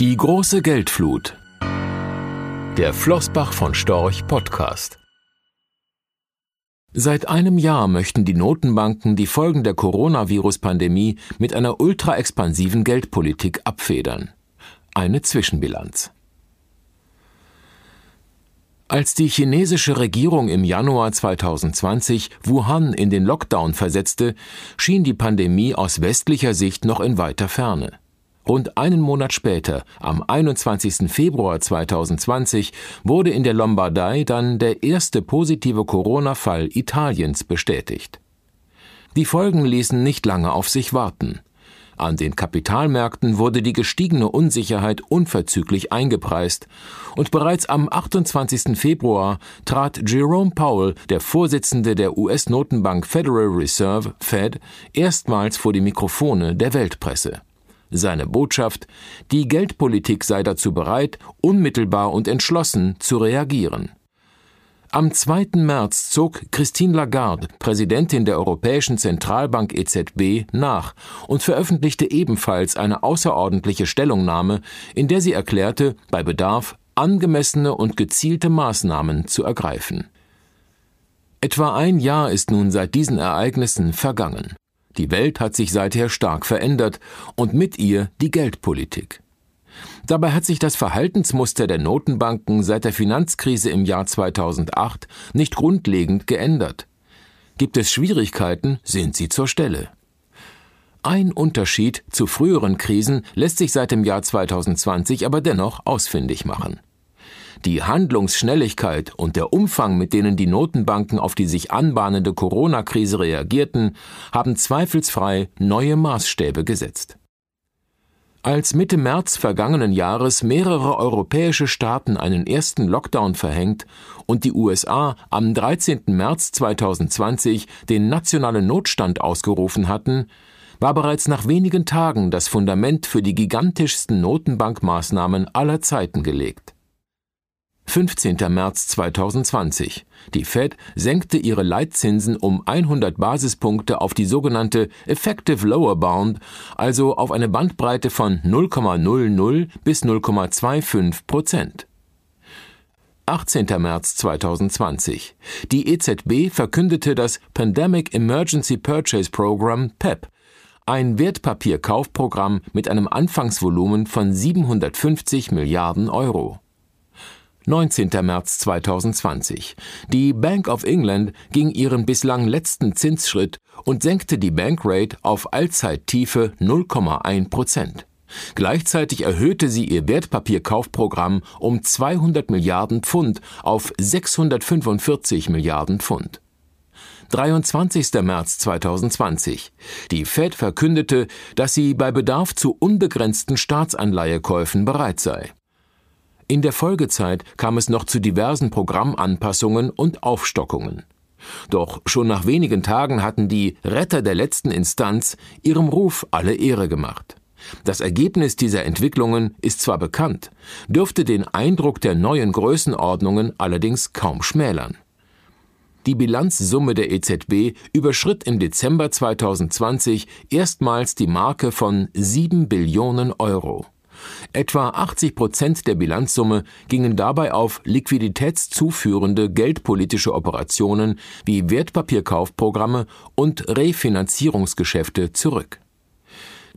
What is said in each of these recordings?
Die große Geldflut. Der Flossbach von Storch Podcast. Seit einem Jahr möchten die Notenbanken die Folgen der Coronavirus-Pandemie mit einer ultraexpansiven Geldpolitik abfedern. Eine Zwischenbilanz. Als die chinesische Regierung im Januar 2020 Wuhan in den Lockdown versetzte, schien die Pandemie aus westlicher Sicht noch in weiter Ferne. Rund einen Monat später, am 21. Februar 2020, wurde in der Lombardei dann der erste positive Corona-Fall Italiens bestätigt. Die Folgen ließen nicht lange auf sich warten. An den Kapitalmärkten wurde die gestiegene Unsicherheit unverzüglich eingepreist, und bereits am 28. Februar trat Jerome Powell, der Vorsitzende der US-Notenbank Federal Reserve Fed, erstmals vor die Mikrofone der Weltpresse. Seine Botschaft, die Geldpolitik sei dazu bereit, unmittelbar und entschlossen zu reagieren. Am 2. März zog Christine Lagarde, Präsidentin der Europäischen Zentralbank EZB, nach und veröffentlichte ebenfalls eine außerordentliche Stellungnahme, in der sie erklärte, bei Bedarf angemessene und gezielte Maßnahmen zu ergreifen. Etwa ein Jahr ist nun seit diesen Ereignissen vergangen. Die Welt hat sich seither stark verändert und mit ihr die Geldpolitik. Dabei hat sich das Verhaltensmuster der Notenbanken seit der Finanzkrise im Jahr 2008 nicht grundlegend geändert. Gibt es Schwierigkeiten, sind sie zur Stelle. Ein Unterschied zu früheren Krisen lässt sich seit dem Jahr 2020 aber dennoch ausfindig machen. Die Handlungsschnelligkeit und der Umfang, mit denen die Notenbanken auf die sich anbahnende Corona-Krise reagierten, haben zweifelsfrei neue Maßstäbe gesetzt. Als Mitte März vergangenen Jahres mehrere europäische Staaten einen ersten Lockdown verhängt und die USA am 13. März 2020 den nationalen Notstand ausgerufen hatten, war bereits nach wenigen Tagen das Fundament für die gigantischsten Notenbankmaßnahmen aller Zeiten gelegt. 15. März 2020. Die Fed senkte ihre Leitzinsen um 100 Basispunkte auf die sogenannte Effective Lower Bound, also auf eine Bandbreite von 0,00 bis 0,25 Prozent. 18. März 2020. Die EZB verkündete das Pandemic Emergency Purchase Program PEP, ein Wertpapierkaufprogramm mit einem Anfangsvolumen von 750 Milliarden Euro. 19. März 2020. Die Bank of England ging ihren bislang letzten Zinsschritt und senkte die Bankrate auf Allzeittiefe 0,1 Prozent. Gleichzeitig erhöhte sie ihr Wertpapierkaufprogramm um 200 Milliarden Pfund auf 645 Milliarden Pfund. 23. März 2020. Die Fed verkündete, dass sie bei Bedarf zu unbegrenzten Staatsanleihekäufen bereit sei. In der Folgezeit kam es noch zu diversen Programmanpassungen und Aufstockungen. Doch schon nach wenigen Tagen hatten die Retter der letzten Instanz ihrem Ruf alle Ehre gemacht. Das Ergebnis dieser Entwicklungen ist zwar bekannt, dürfte den Eindruck der neuen Größenordnungen allerdings kaum schmälern. Die Bilanzsumme der EZB überschritt im Dezember 2020 erstmals die Marke von 7 Billionen Euro. Etwa 80 Prozent der Bilanzsumme gingen dabei auf liquiditätszuführende geldpolitische Operationen wie Wertpapierkaufprogramme und Refinanzierungsgeschäfte zurück.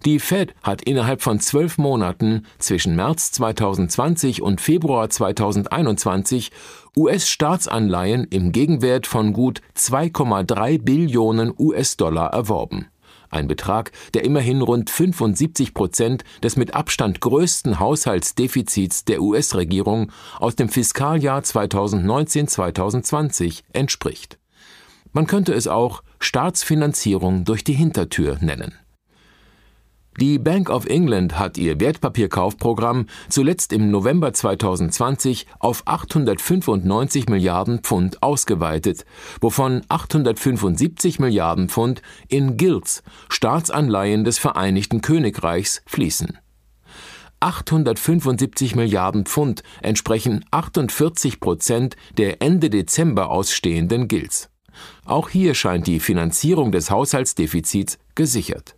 Die Fed hat innerhalb von zwölf Monaten zwischen März 2020 und Februar 2021 US-Staatsanleihen im Gegenwert von gut 2,3 Billionen US-Dollar erworben ein Betrag, der immerhin rund 75 Prozent des mit Abstand größten Haushaltsdefizits der US-Regierung aus dem Fiskaljahr 2019-2020 entspricht. Man könnte es auch Staatsfinanzierung durch die Hintertür nennen. Die Bank of England hat ihr Wertpapierkaufprogramm zuletzt im November 2020 auf 895 Milliarden Pfund ausgeweitet, wovon 875 Milliarden Pfund in Gilts, Staatsanleihen des Vereinigten Königreichs, fließen. 875 Milliarden Pfund entsprechen 48 Prozent der Ende Dezember ausstehenden Gilts. Auch hier scheint die Finanzierung des Haushaltsdefizits gesichert.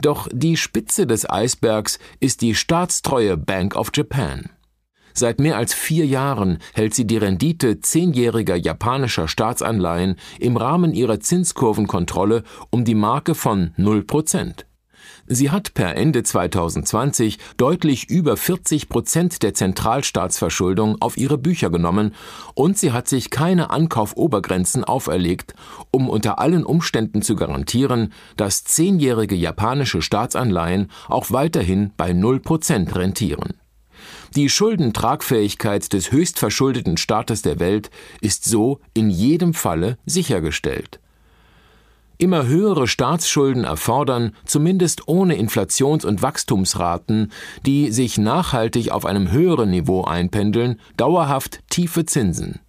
Doch die Spitze des Eisbergs ist die staatstreue Bank of Japan. Seit mehr als vier Jahren hält sie die Rendite zehnjähriger japanischer Staatsanleihen im Rahmen ihrer Zinskurvenkontrolle um die Marke von 0 Prozent. Sie hat per Ende 2020 deutlich über 40 Prozent der Zentralstaatsverschuldung auf ihre Bücher genommen und sie hat sich keine Ankaufobergrenzen auferlegt, um unter allen Umständen zu garantieren, dass zehnjährige japanische Staatsanleihen auch weiterhin bei 0 Prozent rentieren. Die Schuldentragfähigkeit des höchstverschuldeten Staates der Welt ist so in jedem Falle sichergestellt. Immer höhere Staatsschulden erfordern, zumindest ohne Inflations- und Wachstumsraten, die sich nachhaltig auf einem höheren Niveau einpendeln, dauerhaft tiefe Zinsen.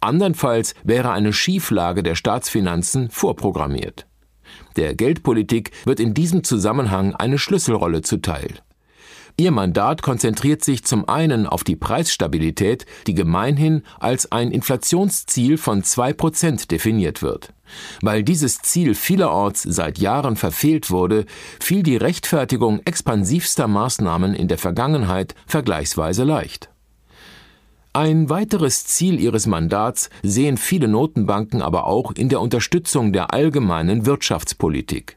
Andernfalls wäre eine Schieflage der Staatsfinanzen vorprogrammiert. Der Geldpolitik wird in diesem Zusammenhang eine Schlüsselrolle zuteil. Ihr Mandat konzentriert sich zum einen auf die Preisstabilität, die gemeinhin als ein Inflationsziel von zwei Prozent definiert wird. Weil dieses Ziel vielerorts seit Jahren verfehlt wurde, fiel die Rechtfertigung expansivster Maßnahmen in der Vergangenheit vergleichsweise leicht. Ein weiteres Ziel ihres Mandats sehen viele Notenbanken aber auch in der Unterstützung der allgemeinen Wirtschaftspolitik.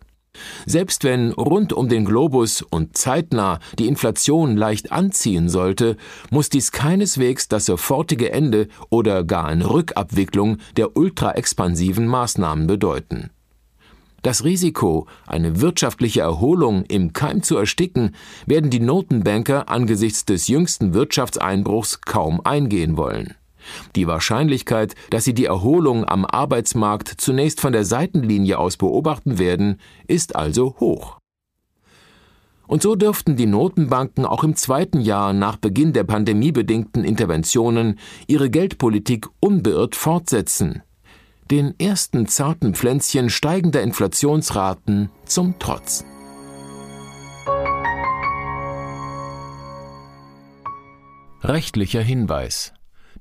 Selbst wenn rund um den Globus und zeitnah die Inflation leicht anziehen sollte, muss dies keineswegs das sofortige Ende oder gar eine Rückabwicklung der ultraexpansiven Maßnahmen bedeuten. Das Risiko, eine wirtschaftliche Erholung im Keim zu ersticken, werden die Notenbanker angesichts des jüngsten Wirtschaftseinbruchs kaum eingehen wollen. Die Wahrscheinlichkeit, dass sie die Erholung am Arbeitsmarkt zunächst von der Seitenlinie aus beobachten werden, ist also hoch. Und so dürften die Notenbanken auch im zweiten Jahr nach Beginn der pandemiebedingten Interventionen ihre Geldpolitik unbeirrt fortsetzen. Den ersten zarten Pflänzchen steigender Inflationsraten zum Trotz. Rechtlicher Hinweis